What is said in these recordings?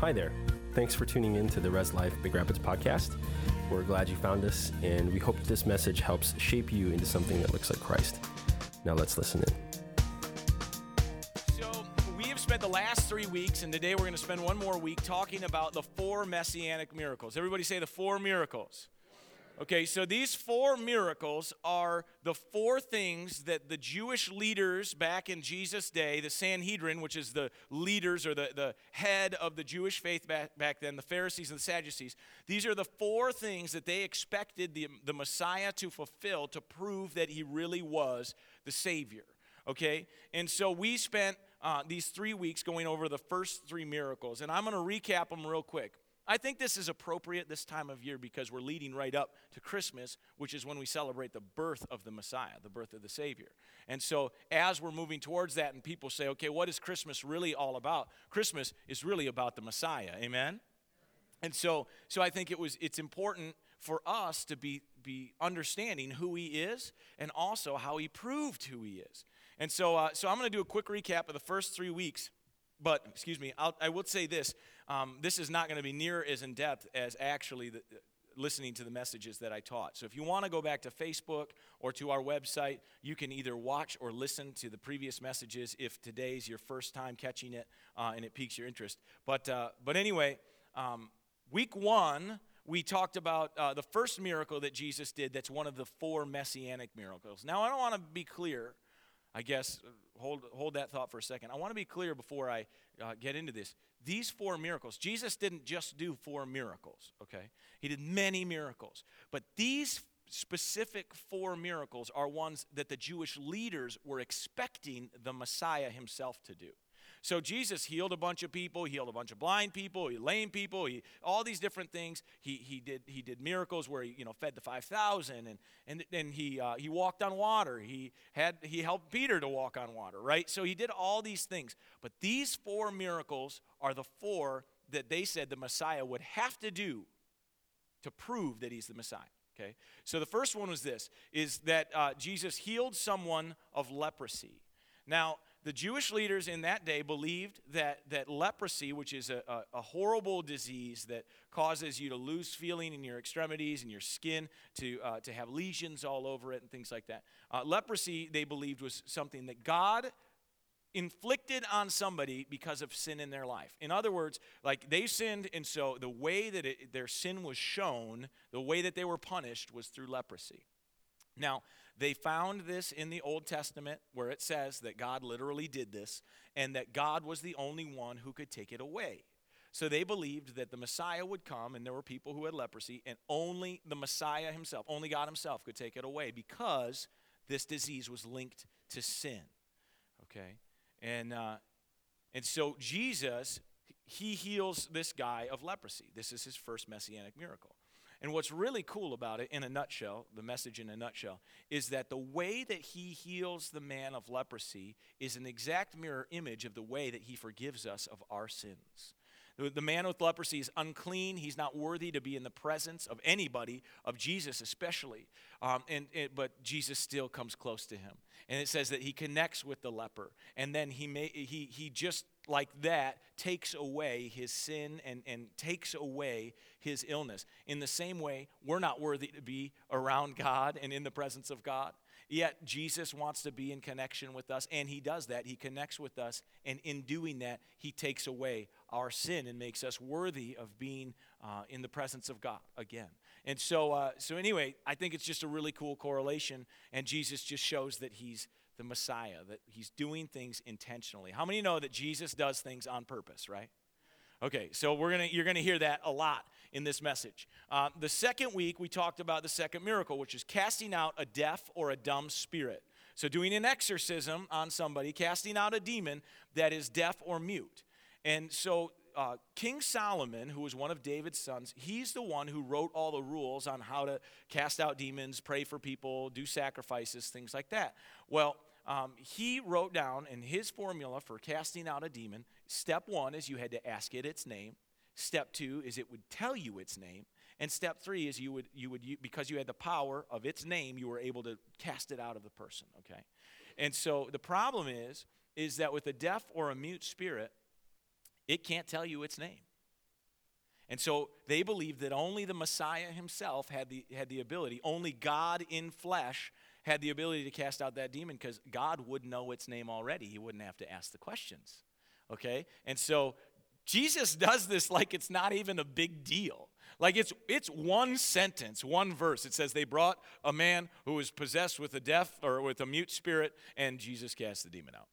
Hi there. Thanks for tuning in to the Res Life Big Rapids podcast. We're glad you found us, and we hope this message helps shape you into something that looks like Christ. Now let's listen in. So, we have spent the last three weeks, and today we're going to spend one more week talking about the four messianic miracles. Everybody say the four miracles. Okay, so these four miracles are the four things that the Jewish leaders back in Jesus' day, the Sanhedrin, which is the leaders or the, the head of the Jewish faith back, back then, the Pharisees and the Sadducees, these are the four things that they expected the, the Messiah to fulfill to prove that he really was the Savior. Okay, and so we spent uh, these three weeks going over the first three miracles, and I'm going to recap them real quick. I think this is appropriate this time of year because we're leading right up to Christmas, which is when we celebrate the birth of the Messiah, the birth of the Savior. And so, as we're moving towards that, and people say, okay, what is Christmas really all about? Christmas is really about the Messiah. Amen? And so, so I think it was, it's important for us to be, be understanding who he is and also how he proved who he is. And so, uh, so I'm going to do a quick recap of the first three weeks. But, excuse me, I'll, I will say this um, this is not going to be near as in depth as actually the, listening to the messages that I taught. So if you want to go back to Facebook or to our website, you can either watch or listen to the previous messages if today's your first time catching it uh, and it piques your interest. But, uh, but anyway, um, week one, we talked about uh, the first miracle that Jesus did that's one of the four messianic miracles. Now, I don't want to be clear, I guess, hold, hold that thought for a second. I want to be clear before I uh, get into this. These four miracles, Jesus didn't just do four miracles, okay? He did many miracles. But these specific four miracles are ones that the Jewish leaders were expecting the Messiah himself to do. So Jesus healed a bunch of people, he healed a bunch of blind people, he lame people, he all these different things. He, he did he did miracles where he you know fed the five thousand and and and he uh, he walked on water. He had he helped Peter to walk on water, right? So he did all these things. But these four miracles are the four that they said the Messiah would have to do to prove that he's the Messiah. Okay, so the first one was this: is that uh, Jesus healed someone of leprosy. Now the Jewish leaders in that day believed that, that leprosy, which is a, a, a, horrible disease that causes you to lose feeling in your extremities and your skin, to, uh, to have lesions all over it and things like that, uh, leprosy, they believed, was something that God inflicted on somebody because of sin in their life. In other words, like they sinned, and so the way that it, their sin was shown, the way that they were punished, was through leprosy. Now, they found this in the Old Testament where it says that God literally did this and that God was the only one who could take it away. So they believed that the Messiah would come and there were people who had leprosy and only the Messiah himself, only God himself could take it away because this disease was linked to sin. Okay? And, uh, and so Jesus, he heals this guy of leprosy. This is his first messianic miracle. And what's really cool about it, in a nutshell, the message in a nutshell, is that the way that he heals the man of leprosy is an exact mirror image of the way that he forgives us of our sins. The man with leprosy is unclean. He's not worthy to be in the presence of anybody, of Jesus especially. Um, and, and, but Jesus still comes close to him. And it says that he connects with the leper. And then he, may, he, he just like that takes away his sin and, and takes away his illness. In the same way, we're not worthy to be around God and in the presence of God. Yet Jesus wants to be in connection with us, and he does that. He connects with us, and in doing that, he takes away our sin and makes us worthy of being uh, in the presence of God again. And so, uh, so anyway, I think it's just a really cool correlation, and Jesus just shows that he's the Messiah, that he's doing things intentionally. How many know that Jesus does things on purpose, right? Okay, so we're gonna, you're going to hear that a lot in this message. Uh, the second week, we talked about the second miracle, which is casting out a deaf or a dumb spirit. So, doing an exorcism on somebody, casting out a demon that is deaf or mute. And so, uh, King Solomon, who was one of David's sons, he's the one who wrote all the rules on how to cast out demons, pray for people, do sacrifices, things like that. Well, um, he wrote down in his formula for casting out a demon step one is you had to ask it its name. Step two is it would tell you its name. And step three is you would, you would, because you had the power of its name, you were able to cast it out of the person, okay? And so the problem is, is that with a deaf or a mute spirit, it can't tell you its name. And so they believed that only the Messiah himself had the, had the ability, only God in flesh had the ability to cast out that demon because God would know its name already. He wouldn't have to ask the questions. Okay? And so Jesus does this like it's not even a big deal. Like it's it's one sentence, one verse. It says they brought a man who was possessed with a deaf or with a mute spirit, and Jesus cast the demon out.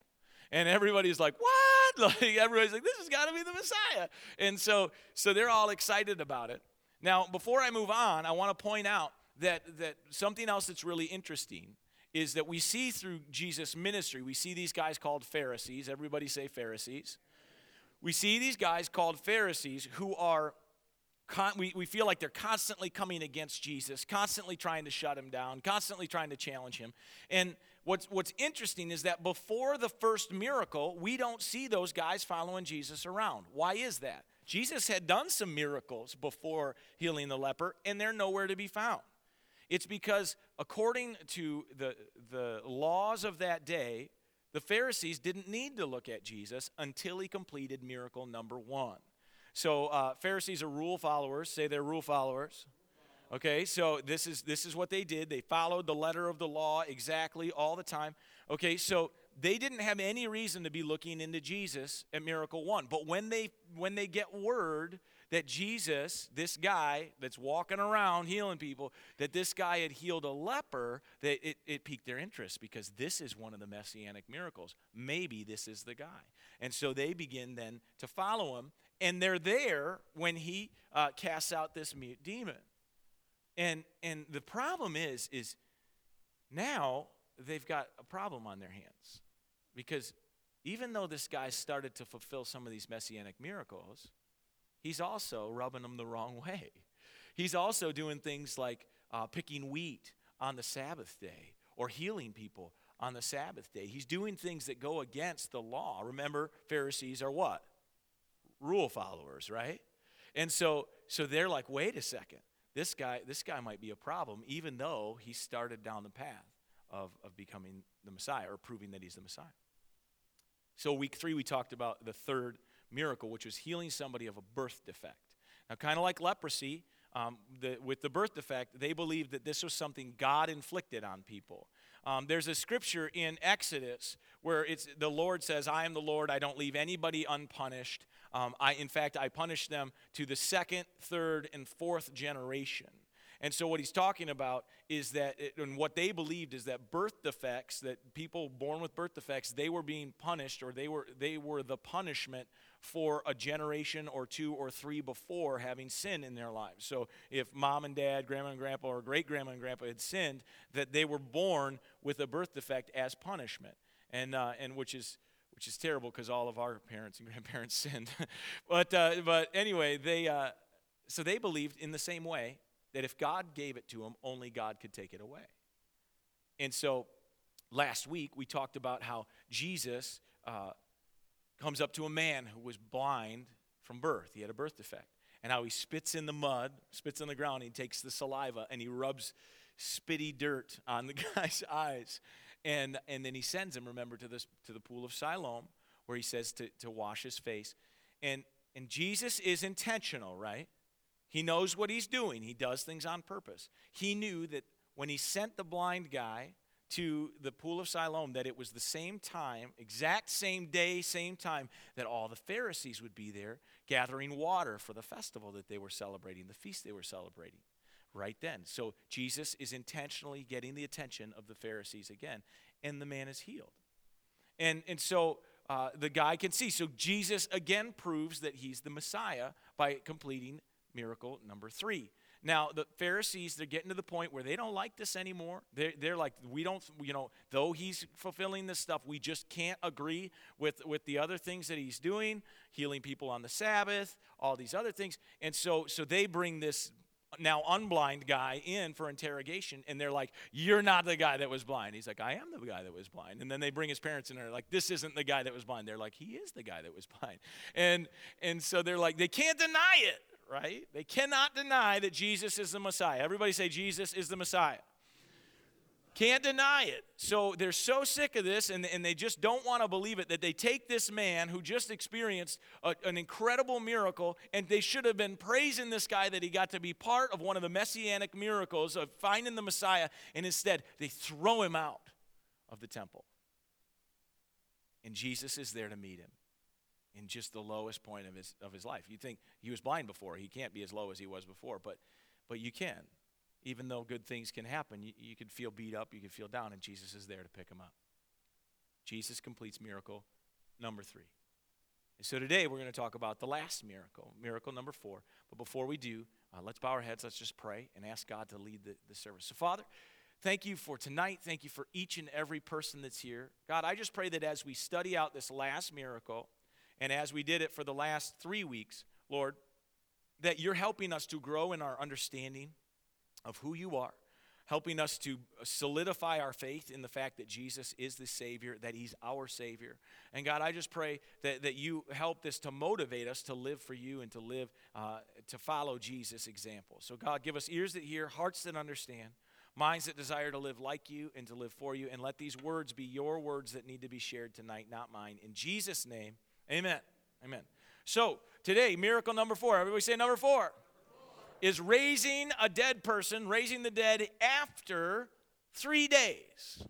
And everybody's like, "What?" Like everybody's like, "This has got to be the Messiah." And so so they're all excited about it. Now, before I move on, I want to point out that that something else that's really interesting is that we see through Jesus' ministry, we see these guys called Pharisees. Everybody say Pharisees. We see these guys called Pharisees who are Con, we, we feel like they're constantly coming against Jesus, constantly trying to shut him down, constantly trying to challenge him. And what's, what's interesting is that before the first miracle, we don't see those guys following Jesus around. Why is that? Jesus had done some miracles before healing the leper, and they're nowhere to be found. It's because, according to the, the laws of that day, the Pharisees didn't need to look at Jesus until he completed miracle number one. So uh, Pharisees are rule followers. Say they're rule followers. Okay, so this is this is what they did. They followed the letter of the law exactly all the time. Okay, so they didn't have any reason to be looking into Jesus at miracle 1. But when they when they get word that Jesus, this guy that's walking around healing people, that this guy had healed a leper, that it, it piqued their interest because this is one of the messianic miracles. Maybe this is the guy. And so they begin then to follow him and they're there when he uh, casts out this mute demon. And and the problem is is now they've got a problem on their hands because even though this guy started to fulfill some of these messianic miracles, he's also rubbing them the wrong way. He's also doing things like uh, picking wheat on the Sabbath day or healing people on the Sabbath day. He's doing things that go against the law. Remember, Pharisees are what? rule followers, right? And so so they're like, wait a second, this guy this guy might be a problem, even though he started down the path of, of becoming the Messiah or proving that he's the Messiah. So week three we talked about the third miracle, which was healing somebody of a birth defect. Now, kind of like leprosy, um, the, with the birth defect, they believed that this was something God inflicted on people. Um, there's a scripture in Exodus where it's the Lord says, "I am the Lord; I don't leave anybody unpunished." Um, I, in fact, I punish them to the second, third, and fourth generation. And so, what he's talking about is that, it, and what they believed is that birth defects, that people born with birth defects, they were being punished, or they were they were the punishment for a generation or two or three before having sin in their lives. So, if mom and dad, grandma and grandpa, or great grandma and grandpa had sinned, that they were born with a birth defect as punishment, and uh, and which is which is terrible because all of our parents and grandparents sinned. but, uh, but anyway, they, uh, so they believed in the same way that if God gave it to him, only God could take it away. And so last week we talked about how Jesus uh, comes up to a man who was blind from birth. He had a birth defect. And how he spits in the mud, spits on the ground, he takes the saliva and he rubs spitty dirt on the guy's eyes. And, and then he sends him, remember, to, this, to the pool of Siloam, where he says to, to wash his face. And, and Jesus is intentional, right? He knows what he's doing, he does things on purpose. He knew that when he sent the blind guy to the pool of Siloam, that it was the same time, exact same day, same time, that all the Pharisees would be there gathering water for the festival that they were celebrating, the feast they were celebrating right then. So Jesus is intentionally getting the attention of the Pharisees again, and the man is healed. And, and so uh, the guy can see. So Jesus again proves that he's the Messiah by completing miracle number three. Now, the Pharisees, they're getting to the point where they don't like this anymore. They're, they're like, we don't, you know, though he's fulfilling this stuff, we just can't agree with, with the other things that he's doing, healing people on the Sabbath, all these other things. And so, so they bring this now unblind guy in for interrogation and they're like you're not the guy that was blind he's like i am the guy that was blind and then they bring his parents in and they're like this isn't the guy that was blind they're like he is the guy that was blind and and so they're like they can't deny it right they cannot deny that jesus is the messiah everybody say jesus is the messiah Can't deny it. So they're so sick of this and, and they just don't want to believe it that they take this man who just experienced a, an incredible miracle and they should have been praising this guy that he got to be part of one of the messianic miracles of finding the Messiah, and instead they throw him out of the temple. And Jesus is there to meet him in just the lowest point of his, of his life. You think he was blind before, he can't be as low as he was before, but, but you can even though good things can happen, you, you could feel beat up, you could feel down, and Jesus is there to pick him up. Jesus completes miracle number three. And so today we're going to talk about the last miracle, miracle number four. But before we do, uh, let's bow our heads, let's just pray and ask God to lead the, the service. So, Father, thank you for tonight. Thank you for each and every person that's here. God, I just pray that as we study out this last miracle, and as we did it for the last three weeks, Lord, that you're helping us to grow in our understanding of who you are, helping us to solidify our faith in the fact that Jesus is the Savior, that He's our Savior. And God, I just pray that, that you help this to motivate us to live for you and to live, uh, to follow Jesus' example. So, God, give us ears that hear, hearts that understand, minds that desire to live like you and to live for you. And let these words be your words that need to be shared tonight, not mine. In Jesus' name, amen. Amen. So, today, miracle number four. Everybody say number four is raising a dead person, raising the dead after three days.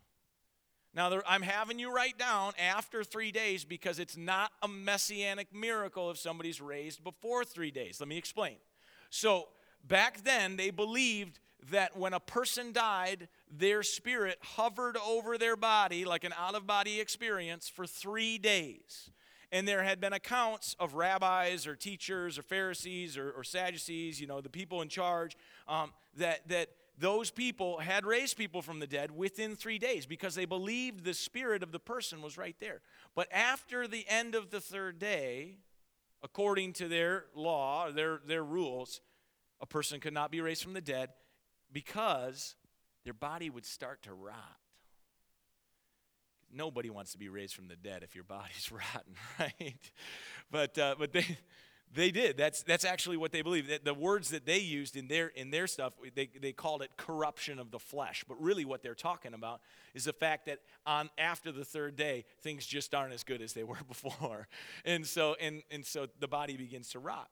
Now, I'm having you write down after three days because it's not a messianic miracle if somebody's raised before three days. Let me explain. So, back then, they believed that when a person died, their spirit hovered over their body like an out of body experience for three days and there had been accounts of rabbis or teachers or Pharisees or, or Sadducees, you know, the people in charge, um, that, that those people had raised people from the dead within three days because they believed the spirit of the person was right there. But after the end of the third day, according to their law, their, their rules, a person could not be raised from the dead because their body would start to rot nobody wants to be raised from the dead if your body's rotten, right? But uh, but they they did. That's that's actually what they believe. The words that they used in their in their stuff, they, they called it corruption of the flesh. But really, what they're talking about is the fact that on after the third day, things just aren't as good as they were before, and so and and so the body begins to rot.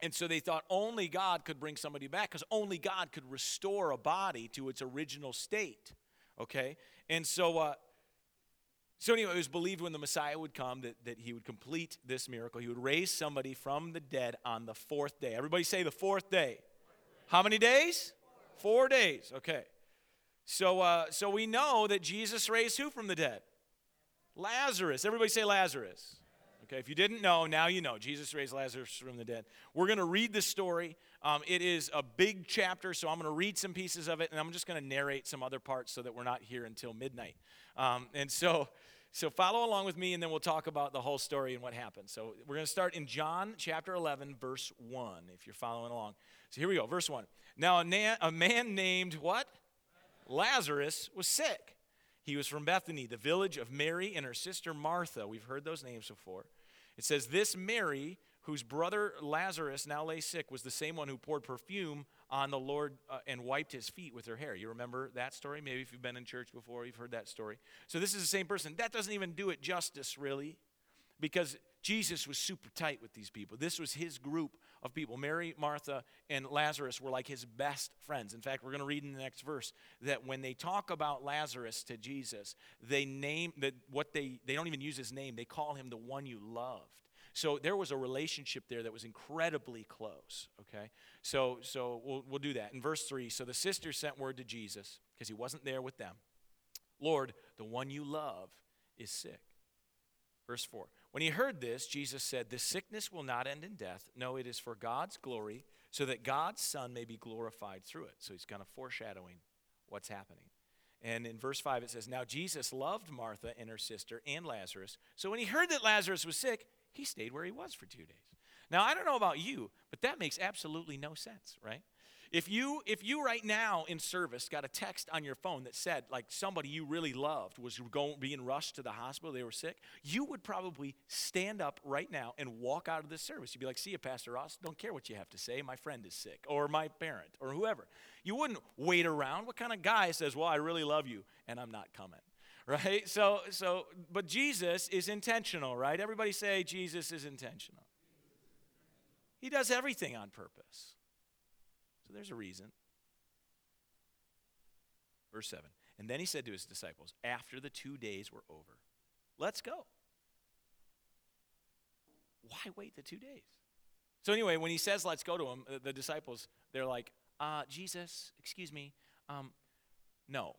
And so they thought only God could bring somebody back because only God could restore a body to its original state. Okay, and so. Uh, so, anyway, it was believed when the Messiah would come that, that he would complete this miracle. He would raise somebody from the dead on the fourth day. Everybody say the fourth day. How many days? Four days. Okay. So, uh, so we know that Jesus raised who from the dead? Lazarus. Everybody say Lazarus. Okay, if you didn't know, now you know. Jesus raised Lazarus from the dead. We're going to read the story. Um, it is a big chapter, so I'm going to read some pieces of it, and I'm just going to narrate some other parts so that we're not here until midnight. Um, and so, so follow along with me, and then we'll talk about the whole story and what happened. So we're going to start in John chapter 11, verse 1, if you're following along. So here we go, verse 1. Now a, na- a man named what? Lazarus was sick. He was from Bethany, the village of Mary and her sister Martha. We've heard those names before. It says, This Mary, whose brother Lazarus now lay sick, was the same one who poured perfume on the Lord uh, and wiped his feet with her hair. You remember that story? Maybe if you've been in church before, you've heard that story. So this is the same person. That doesn't even do it justice, really, because Jesus was super tight with these people. This was his group of people. Mary, Martha, and Lazarus were like his best friends. In fact, we're going to read in the next verse that when they talk about Lazarus to Jesus, they name that what they they don't even use his name. They call him the one you loved. So there was a relationship there that was incredibly close, okay? So, so we'll, we'll do that. In verse 3, so the sisters sent word to Jesus, because he wasn't there with them Lord, the one you love is sick. Verse 4, when he heard this, Jesus said, This sickness will not end in death. No, it is for God's glory, so that God's Son may be glorified through it. So he's kind of foreshadowing what's happening. And in verse 5, it says, Now Jesus loved Martha and her sister and Lazarus. So when he heard that Lazarus was sick, he stayed where he was for two days. Now, I don't know about you, but that makes absolutely no sense, right? If you if you right now in service got a text on your phone that said like somebody you really loved was going being rushed to the hospital, they were sick, you would probably stand up right now and walk out of this service. You'd be like, "See you, Pastor Ross. Don't care what you have to say. My friend is sick, or my parent, or whoever." You wouldn't wait around. What kind of guy says, "Well, I really love you and I'm not coming"? Right? So so but Jesus is intentional, right? Everybody say Jesus is intentional. He does everything on purpose. There's a reason. Verse 7. And then he said to his disciples, after the two days were over, let's go. Why wait the two days? So, anyway, when he says, let's go to him, the disciples, they're like, uh, Jesus, excuse me, um, no.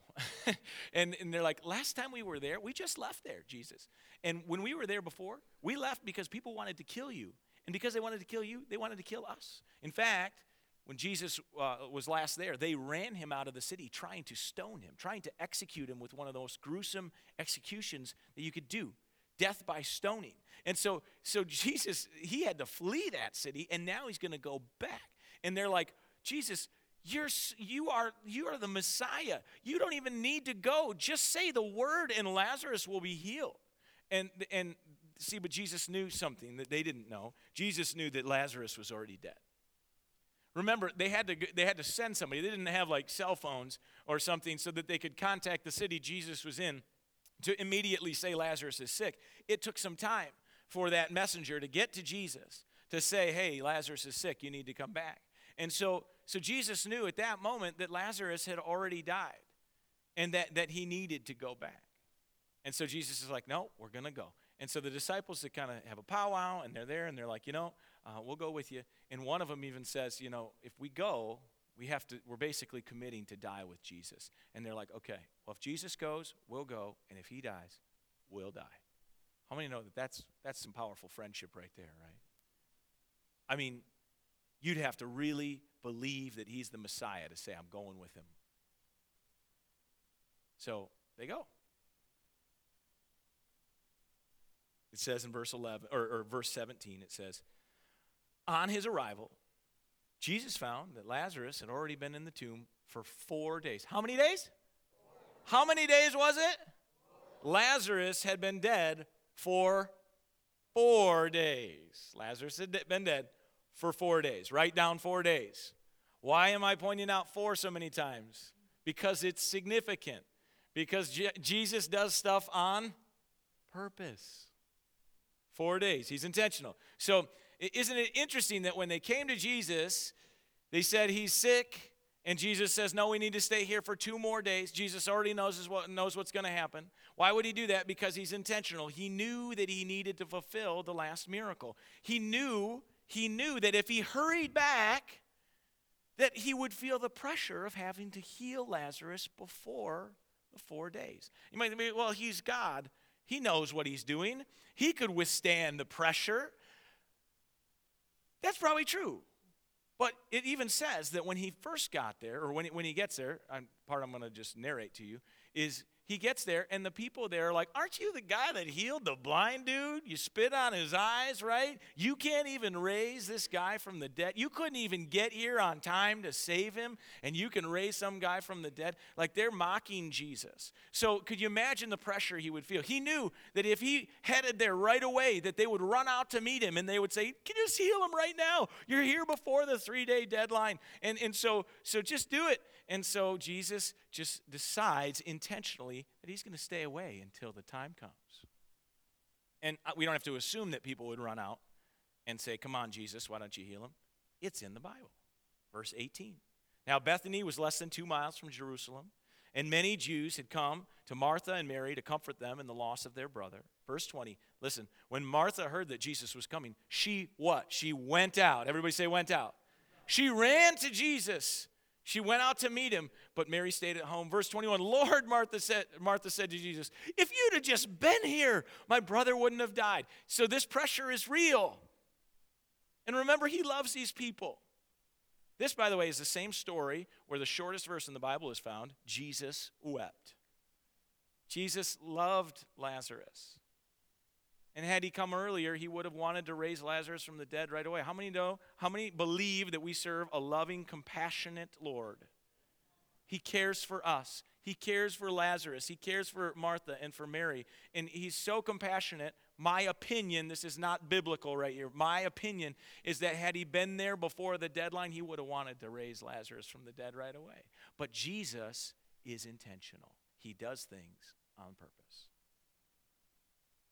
and, and they're like, last time we were there, we just left there, Jesus. And when we were there before, we left because people wanted to kill you. And because they wanted to kill you, they wanted to kill us. In fact, when Jesus uh, was last there, they ran him out of the city trying to stone him, trying to execute him with one of the most gruesome executions that you could do death by stoning. And so, so Jesus, he had to flee that city, and now he's going to go back. And they're like, Jesus, you're, you, are, you are the Messiah. You don't even need to go. Just say the word, and Lazarus will be healed. And, and see, but Jesus knew something that they didn't know. Jesus knew that Lazarus was already dead. Remember, they had to they had to send somebody. They didn't have like cell phones or something so that they could contact the city Jesus was in to immediately say Lazarus is sick. It took some time for that messenger to get to Jesus to say, "Hey, Lazarus is sick. You need to come back." And so so Jesus knew at that moment that Lazarus had already died and that that he needed to go back. And so Jesus is like, "No, we're going to go." And so the disciples they kind of have a powwow and they're there and they're like, "You know, uh, we'll go with you. And one of them even says, you know, if we go, we have to, we're basically committing to die with Jesus. And they're like, okay, well, if Jesus goes, we'll go. And if he dies, we'll die. How many know that that's, that's some powerful friendship right there, right? I mean, you'd have to really believe that he's the Messiah to say, I'm going with him. So they go. It says in verse 11 or, or verse 17, it says, on his arrival, Jesus found that Lazarus had already been in the tomb for four days. How many days? How many days was it? Lazarus had been dead for four days. Lazarus had been dead for four days. Write down four days. Why am I pointing out four so many times? Because it's significant. Because Je- Jesus does stuff on purpose. Four days. He's intentional. So isn't it interesting that when they came to Jesus, they said he's sick, and Jesus says, No, we need to stay here for two more days. Jesus already knows, what, knows what's going to happen. Why would he do that? Because he's intentional. He knew that he needed to fulfill the last miracle. He knew, he knew that if he hurried back, that he would feel the pressure of having to heal Lazarus before the four days. You might be, well, he's God. He knows what he's doing. He could withstand the pressure. That's probably true. But it even says that when he first got there, or when he, when he gets there, part I'm going to just narrate to you, is he gets there, and the people there are like, Aren't you the guy that healed the blind dude? You spit on his eyes, right? You can't even raise this guy from the dead. You couldn't even get here on time to save him, and you can raise some guy from the dead. Like they're mocking Jesus. So could you imagine the pressure he would feel? He knew that if he headed there right away, that they would run out to meet him and they would say, Can you just heal him right now? You're here before the three day deadline. And, and so, so just do it. And so Jesus just decides intentionally that he's going to stay away until the time comes. And uh, we don't have to assume that people would run out and say, Come on, Jesus, why don't you heal him? It's in the Bible. Verse 18. Now, Bethany was less than two miles from Jerusalem, and many Jews had come to Martha and Mary to comfort them in the loss of their brother. Verse 20. Listen, when Martha heard that Jesus was coming, she what? She went out. Everybody say, went out. She ran to Jesus she went out to meet him, but Mary stayed at home. Verse 21 Lord, Martha said, Martha said to Jesus, If you'd have just been here, my brother wouldn't have died. So this pressure is real. And remember, he loves these people. This, by the way, is the same story where the shortest verse in the Bible is found Jesus wept. Jesus loved Lazarus. And had he come earlier, he would have wanted to raise Lazarus from the dead right away. How many know? How many believe that we serve a loving, compassionate Lord? He cares for us. He cares for Lazarus. He cares for Martha and for Mary. And he's so compassionate. My opinion, this is not biblical right here. My opinion is that had he been there before the deadline, he would have wanted to raise Lazarus from the dead right away. But Jesus is intentional, he does things on purpose.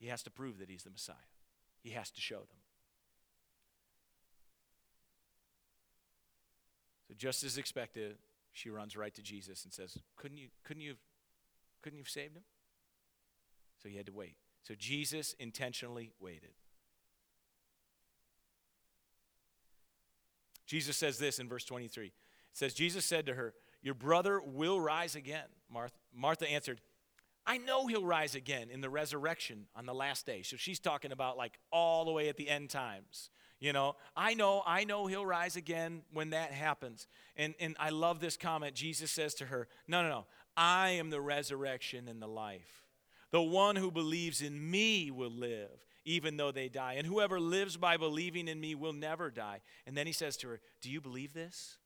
He has to prove that he's the Messiah, he has to show them. So, just as expected, she runs right to Jesus and says, Couldn't you, couldn't you, couldn't you have saved him? So he had to wait. So Jesus intentionally waited. Jesus says this in verse 23. It says, Jesus said to her, Your brother will rise again. Martha, Martha answered, I know he'll rise again in the resurrection on the last day. So she's talking about like all the way at the end times. You know, I know, I know he'll rise again when that happens. And, and I love this comment. Jesus says to her, No, no, no. I am the resurrection and the life. The one who believes in me will live, even though they die. And whoever lives by believing in me will never die. And then he says to her, Do you believe this?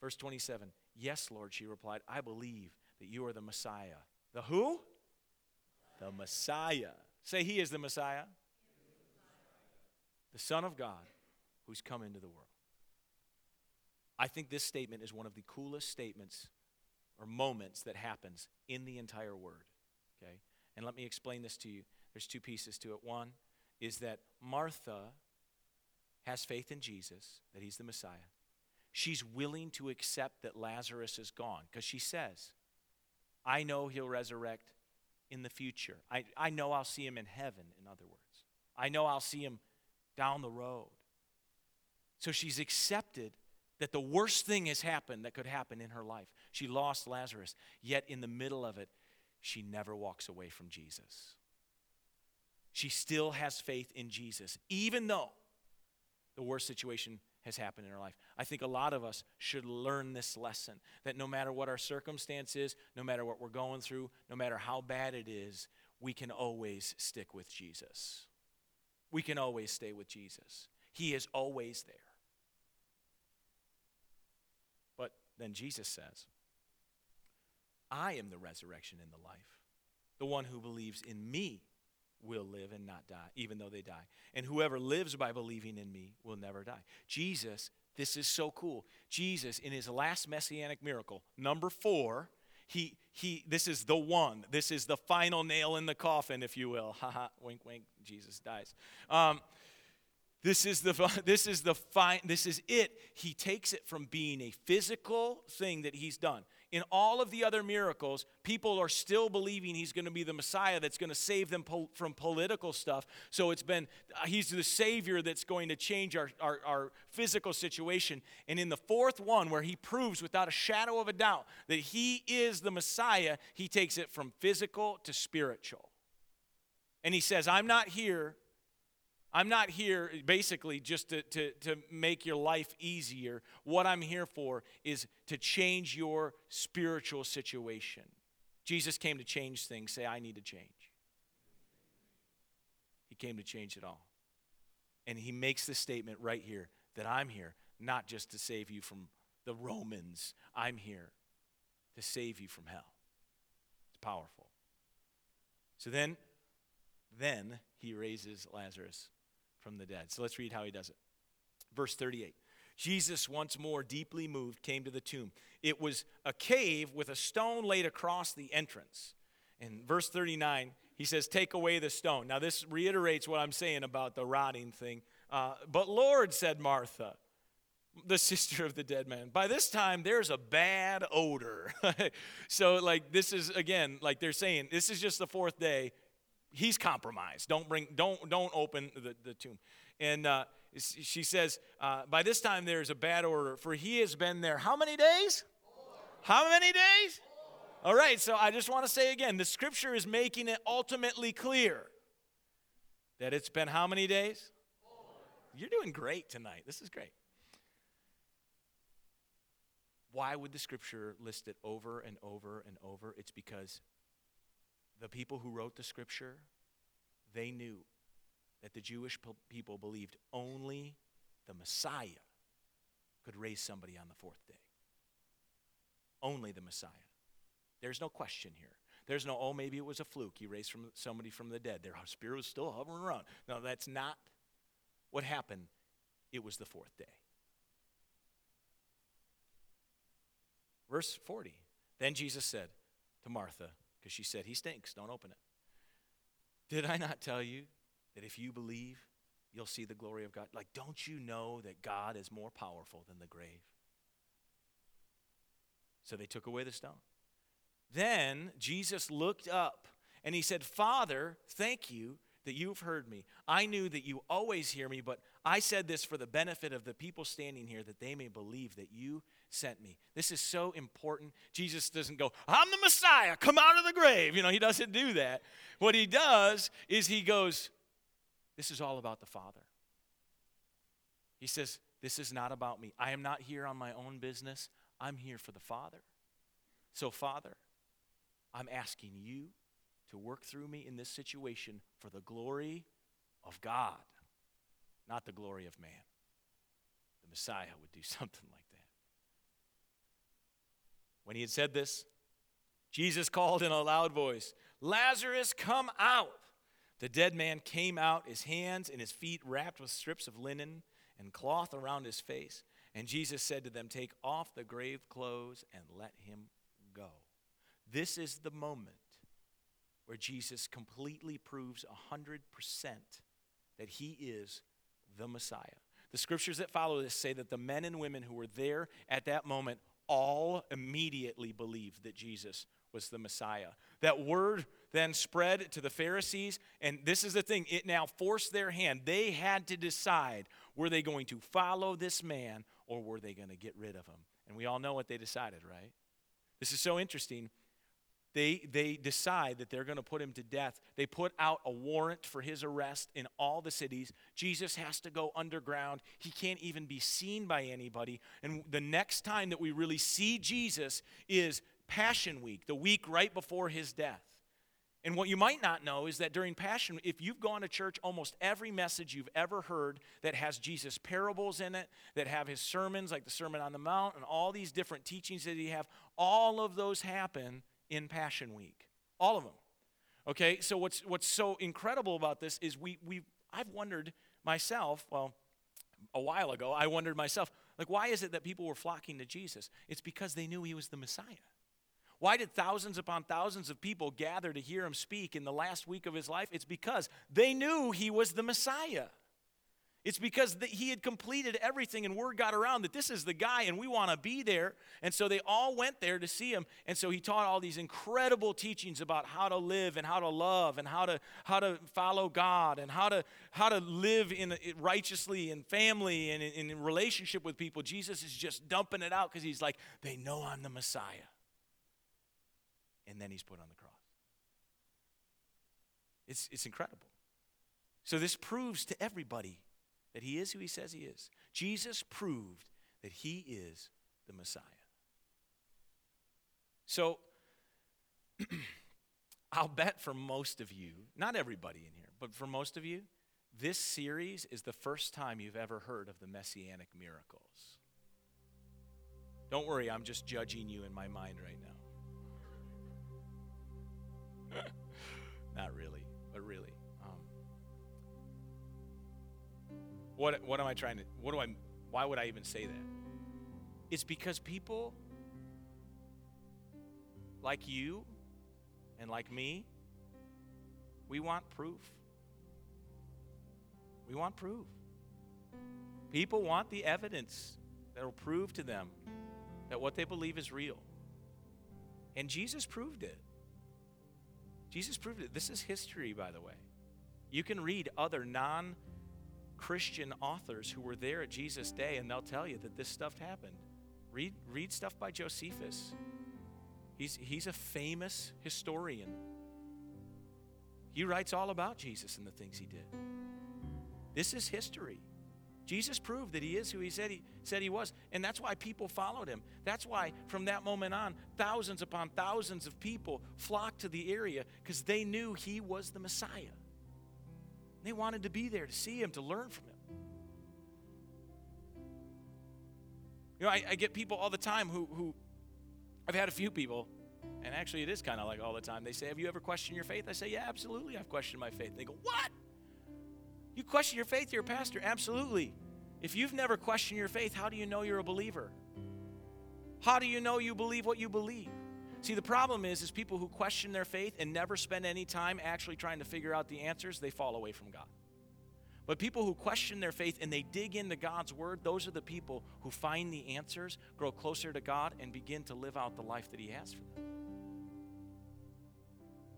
Verse 27 Yes, Lord, she replied, I believe that you are the Messiah. The who? The Messiah. Say, He is the Messiah the Son of God who's come into the world. I think this statement is one of the coolest statements or moments that happens in the entire word. Okay? And let me explain this to you. There's two pieces to it. One is that Martha has faith in Jesus, that he's the Messiah. She's willing to accept that Lazarus is gone because she says, I know he'll resurrect in the future. I, I know I'll see him in heaven, in other words. I know I'll see him down the road. So she's accepted that the worst thing has happened that could happen in her life. She lost Lazarus, yet in the middle of it, she never walks away from Jesus. She still has faith in Jesus, even though the worst situation has happened in her life. I think a lot of us should learn this lesson that no matter what our circumstance is, no matter what we're going through, no matter how bad it is, we can always stick with Jesus we can always stay with Jesus. He is always there. But then Jesus says, I am the resurrection and the life. The one who believes in me will live and not die, even though they die. And whoever lives by believing in me will never die. Jesus, this is so cool. Jesus, in his last messianic miracle, number four, he, he, this is the one. This is the final nail in the coffin, if you will. Ha ha, wink, wink. Jesus dies. Um, this is the this is the fine this is it. He takes it from being a physical thing that he's done. In all of the other miracles, people are still believing he's going to be the Messiah that's going to save them po- from political stuff. So it's been uh, he's the savior that's going to change our, our, our physical situation. And in the fourth one, where he proves without a shadow of a doubt that he is the Messiah, he takes it from physical to spiritual. And he says, I'm not here I'm not here basically just to, to, to make your life easier. What I'm here for is to change your spiritual situation. Jesus came to change things. Say, I need to change. He came to change it all. And he makes the statement right here that I'm here not just to save you from the Romans, I'm here to save you from hell. It's powerful. So then, then he raises Lazarus from the dead. So let's read how he does it. Verse 38. Jesus, once more deeply moved, came to the tomb. It was a cave with a stone laid across the entrance. In verse 39, he says, Take away the stone. Now, this reiterates what I'm saying about the rotting thing. Uh, but Lord, said Martha, the sister of the dead man. By this time, there's a bad odor. so, like, this is again, like they're saying, this is just the fourth day he's compromised. Don't bring, don't, don't open the, the tomb. And uh, she says, uh, by this time there's a bad order, for he has been there how many days? Four. How many days? Four. All right, so I just want to say again, the scripture is making it ultimately clear that it's been how many days? Four. You're doing great tonight. This is great. Why would the scripture list it over and over and over? It's because the people who wrote the scripture, they knew that the Jewish people believed only the Messiah could raise somebody on the fourth day. Only the Messiah. There's no question here. There's no, oh, maybe it was a fluke. He raised from somebody from the dead. Their spirit was still hovering around. No, that's not what happened. It was the fourth day. Verse 40. Then Jesus said to Martha, because she said, He stinks, don't open it. Did I not tell you that if you believe, you'll see the glory of God? Like, don't you know that God is more powerful than the grave? So they took away the stone. Then Jesus looked up and he said, Father, thank you that you've heard me. I knew that you always hear me, but I said this for the benefit of the people standing here that they may believe that you sent me. This is so important. Jesus doesn't go, I'm the Messiah, come out of the grave. You know, he doesn't do that. What he does is he goes, This is all about the Father. He says, This is not about me. I am not here on my own business, I'm here for the Father. So, Father, I'm asking you to work through me in this situation for the glory of God, not the glory of man. The Messiah would do something like that. When he had said this, Jesus called in a loud voice, Lazarus, come out. The dead man came out, his hands and his feet wrapped with strips of linen and cloth around his face. And Jesus said to them, Take off the grave clothes and let him go. This is the moment where Jesus completely proves 100% that he is the Messiah. The scriptures that follow this say that the men and women who were there at that moment all immediately believed that Jesus was the Messiah. That word then spread to the Pharisees, and this is the thing, it now forced their hand. They had to decide were they going to follow this man or were they going to get rid of him? And we all know what they decided, right? This is so interesting they, they decide that they're going to put him to death. They put out a warrant for his arrest in all the cities. Jesus has to go underground. He can't even be seen by anybody. And the next time that we really see Jesus is Passion Week, the week right before his death. And what you might not know is that during Passion, if you've gone to church, almost every message you've ever heard that has Jesus' parables in it, that have his sermons, like the Sermon on the Mount, and all these different teachings that he have, all of those happen in Passion Week. All of them. Okay, so what's, what's so incredible about this is we, we, I've wondered myself, well, a while ago, I wondered myself, like, why is it that people were flocking to Jesus? It's because they knew he was the Messiah. Why did thousands upon thousands of people gather to hear him speak in the last week of his life? It's because they knew he was the Messiah. It's because the, he had completed everything and word got around that this is the guy and we want to be there. And so they all went there to see him. And so he taught all these incredible teachings about how to live and how to love and how to, how to follow God and how to, how to live in, righteously in family and in, in relationship with people. Jesus is just dumping it out because he's like, they know I'm the Messiah. And then he's put on the cross. It's, it's incredible. So this proves to everybody that he is who he says he is. Jesus proved that he is the Messiah. So, I'll bet for most of you, not everybody in here, but for most of you, this series is the first time you've ever heard of the messianic miracles. Don't worry, I'm just judging you in my mind right now. not really, but really. What, what am I trying to, what do I, why would I even say that? It's because people like you and like me, we want proof. We want proof. People want the evidence that will prove to them that what they believe is real. And Jesus proved it. Jesus proved it. This is history, by the way. You can read other non Christian authors who were there at Jesus' day, and they'll tell you that this stuff happened. Read, read stuff by Josephus. He's, he's a famous historian. He writes all about Jesus and the things he did. This is history. Jesus proved that he is who he said he said he was, and that's why people followed him. That's why from that moment on, thousands upon thousands of people flocked to the area because they knew he was the Messiah. They wanted to be there to see him, to learn from him. You know, I, I get people all the time who, who, I've had a few people, and actually it is kind of like all the time. They say, Have you ever questioned your faith? I say, Yeah, absolutely, I've questioned my faith. They go, What? You question your faith, you're a pastor? Absolutely. If you've never questioned your faith, how do you know you're a believer? How do you know you believe what you believe? See, the problem is, is people who question their faith and never spend any time actually trying to figure out the answers, they fall away from God. But people who question their faith and they dig into God's word, those are the people who find the answers, grow closer to God, and begin to live out the life that He has for them.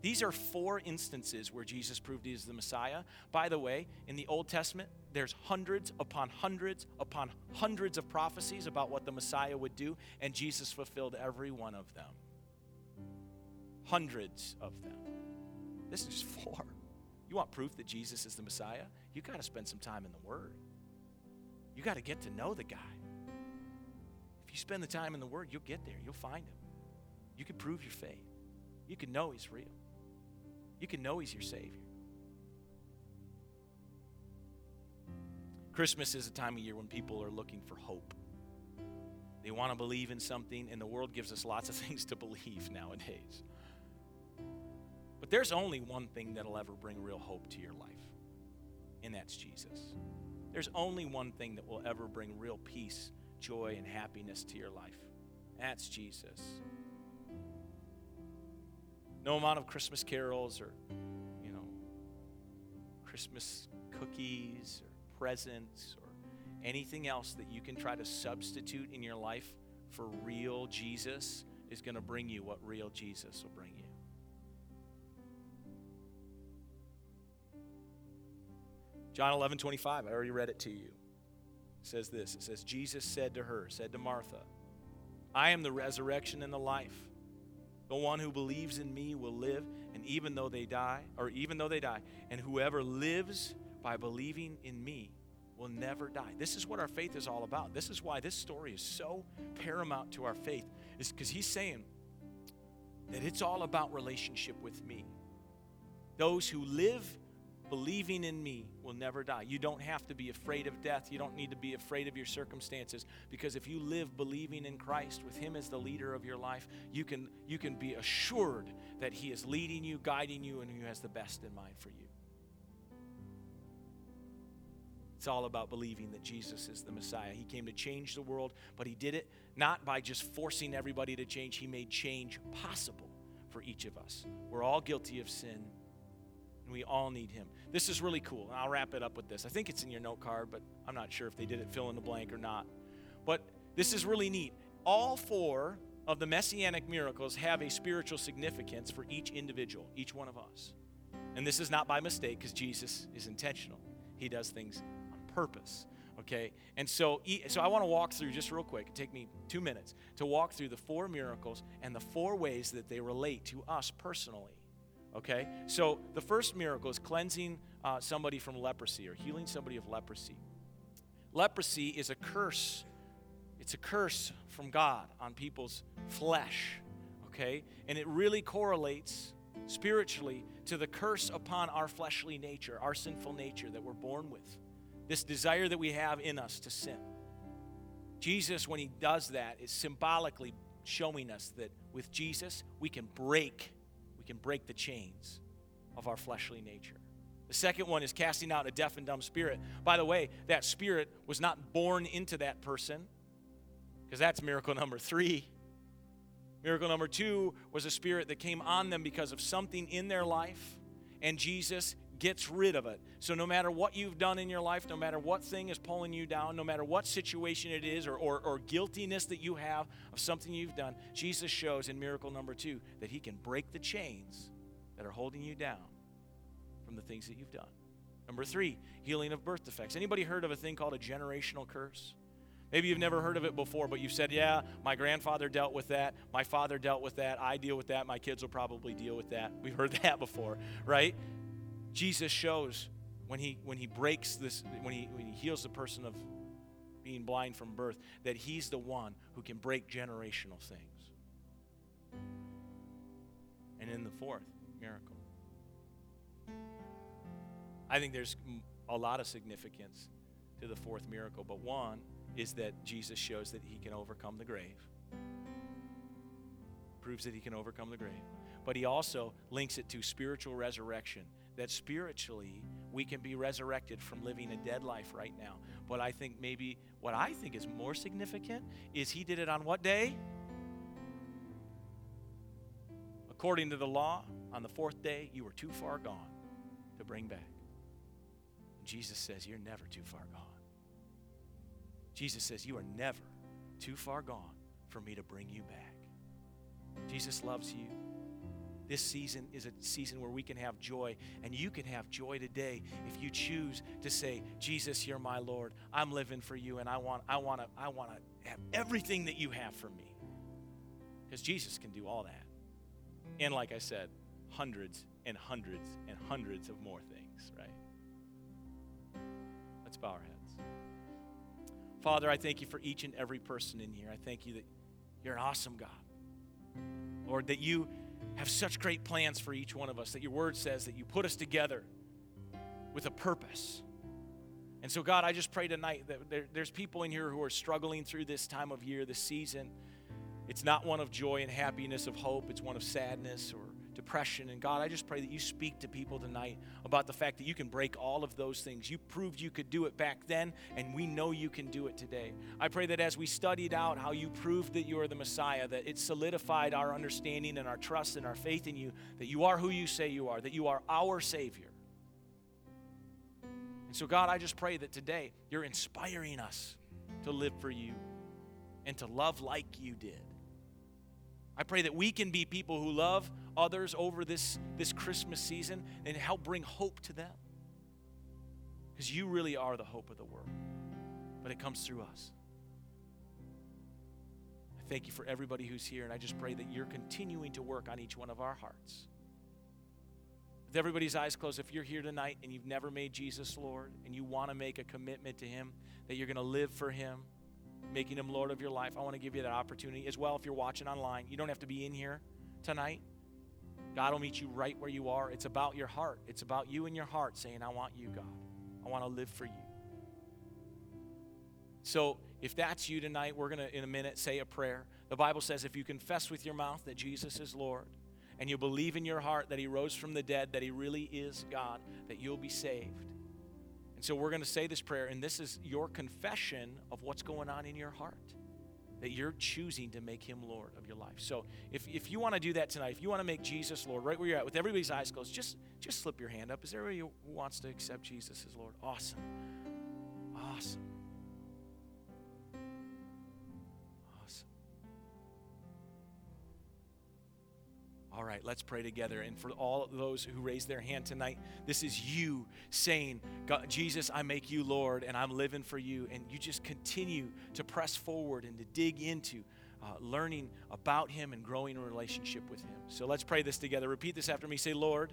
These are four instances where Jesus proved He is the Messiah. By the way, in the Old Testament, there's hundreds upon hundreds upon hundreds of prophecies about what the Messiah would do, and Jesus fulfilled every one of them. Hundreds of them. This is just four. You want proof that Jesus is the Messiah? You got to spend some time in the Word. You got to get to know the guy. If you spend the time in the Word, you'll get there. You'll find him. You can prove your faith. You can know he's real. You can know he's your Savior. Christmas is a time of year when people are looking for hope. They want to believe in something, and the world gives us lots of things to believe nowadays. But there's only one thing that'll ever bring real hope to your life, and that's Jesus. There's only one thing that will ever bring real peace, joy, and happiness to your life. That's Jesus. No amount of Christmas carols or, you know, Christmas cookies or presents or anything else that you can try to substitute in your life for real Jesus is going to bring you what real Jesus will bring John 11, 25, I already read it to you. It says this It says, Jesus said to her, said to Martha, I am the resurrection and the life. The one who believes in me will live, and even though they die, or even though they die, and whoever lives by believing in me will never die. This is what our faith is all about. This is why this story is so paramount to our faith, is because he's saying that it's all about relationship with me. Those who live believing in me will never die. You don't have to be afraid of death. You don't need to be afraid of your circumstances because if you live believing in Christ with him as the leader of your life, you can you can be assured that he is leading you, guiding you and he has the best in mind for you. It's all about believing that Jesus is the Messiah. He came to change the world, but he did it not by just forcing everybody to change. He made change possible for each of us. We're all guilty of sin and we all need him. This is really cool. And I'll wrap it up with this. I think it's in your note card, but I'm not sure if they did it fill in the blank or not. But this is really neat. All four of the messianic miracles have a spiritual significance for each individual, each one of us. And this is not by mistake because Jesus is intentional. He does things on purpose. Okay? And so so I want to walk through just real quick. Take me 2 minutes to walk through the four miracles and the four ways that they relate to us personally. Okay? So the first miracle is cleansing uh, somebody from leprosy or healing somebody of leprosy. Leprosy is a curse. It's a curse from God on people's flesh. Okay? And it really correlates spiritually to the curse upon our fleshly nature, our sinful nature that we're born with. This desire that we have in us to sin. Jesus, when he does that, is symbolically showing us that with Jesus, we can break can break the chains of our fleshly nature. The second one is casting out a deaf and dumb spirit. By the way, that spirit was not born into that person, because that's miracle number three. Miracle number two was a spirit that came on them because of something in their life, and Jesus gets rid of it. So, no matter what you've done in your life, no matter what thing is pulling you down, no matter what situation it is or, or, or, guiltiness that you have of something you've done, Jesus shows in miracle number two that He can break the chains that are holding you down from the things that you've done. Number three, healing of birth defects. Anybody heard of a thing called a generational curse? Maybe you've never heard of it before, but you've said, Yeah, my grandfather dealt with that. My father dealt with that. I deal with that. My kids will probably deal with that. We've heard that before, right? Jesus shows when he when he breaks this when he when he heals the person of being blind from birth that he's the one who can break generational things. And in the fourth miracle I think there's a lot of significance to the fourth miracle, but one is that Jesus shows that he can overcome the grave. Proves that he can overcome the grave. But he also links it to spiritual resurrection, that spiritually we can be resurrected from living a dead life right now. But I think maybe what I think is more significant is he did it on what day? According to the law, on the fourth day, you were too far gone to bring back. Jesus says, You're never too far gone. Jesus says, You are never too far gone for me to bring you back. Jesus loves you. This season is a season where we can have joy, and you can have joy today if you choose to say, Jesus, you're my Lord. I'm living for you, and I want, I want to, I want to have everything that you have for me. Because Jesus can do all that. And like I said, hundreds and hundreds and hundreds of more things, right? Let's bow our heads. Father, I thank you for each and every person in here. I thank you that you're an awesome God. Lord, that you have such great plans for each one of us, that your word says that you put us together with a purpose. And so, God, I just pray tonight that there, there's people in here who are struggling through this time of year, this season. It's not one of joy and happiness, of hope, it's one of sadness or depression. And God, I just pray that you speak to people tonight about the fact that you can break all of those things. You proved you could do it back then, and we know you can do it today. I pray that as we studied out how you proved that you are the Messiah, that it solidified our understanding and our trust and our faith in you, that you are who you say you are, that you are our Savior. And so, God, I just pray that today you're inspiring us to live for you and to love like you did. I pray that we can be people who love others over this, this Christmas season and help bring hope to them. Because you really are the hope of the world, but it comes through us. I thank you for everybody who's here, and I just pray that you're continuing to work on each one of our hearts. With everybody's eyes closed, if you're here tonight and you've never made Jesus Lord and you want to make a commitment to Him, that you're going to live for Him, making Him Lord of your life, I want to give you that opportunity as well. If you're watching online, you don't have to be in here tonight. God will meet you right where you are. It's about your heart. It's about you and your heart saying, I want you, God. I want to live for you. So, if that's you tonight, we're going to, in a minute, say a prayer. The Bible says if you confess with your mouth that Jesus is Lord and you believe in your heart that He rose from the dead, that He really is God, that you'll be saved. And so, we're going to say this prayer, and this is your confession of what's going on in your heart that you're choosing to make him Lord of your life. So if, if you want to do that tonight, if you want to make Jesus Lord, right where you're at, with everybody's eyes closed, just, just slip your hand up. Is there anybody who wants to accept Jesus as Lord? Awesome. Awesome. Awesome. All right, let's pray together. And for all those who raised their hand tonight, this is you saying, Jesus, I make you Lord, and I'm living for you. And you just continue to press forward and to dig into uh, learning about Him and growing a relationship with Him. So let's pray this together. Repeat this after me. Say, Lord,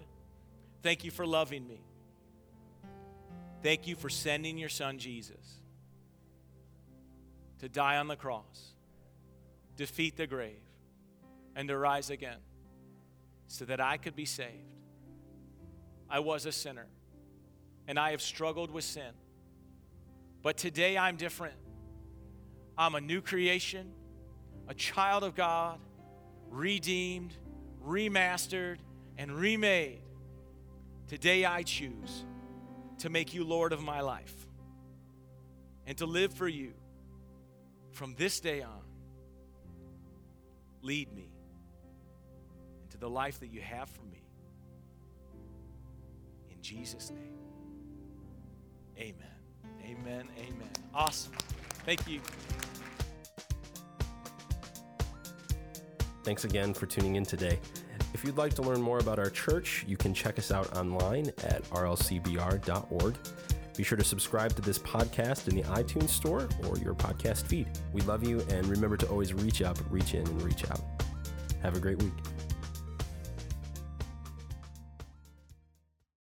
thank you for loving me. Thank you for sending your Son, Jesus, to die on the cross, defeat the grave, and to rise again so that I could be saved. I was a sinner and I have struggled with sin. But today I'm different. I'm a new creation, a child of God, redeemed, remastered, and remade. Today I choose to make you Lord of my life and to live for you from this day on. Lead me the life that you have for me. In Jesus' name. Amen. Amen. Amen. Awesome. Thank you. Thanks again for tuning in today. If you'd like to learn more about our church, you can check us out online at rlcbr.org. Be sure to subscribe to this podcast in the iTunes store or your podcast feed. We love you, and remember to always reach up, reach in, and reach out. Have a great week.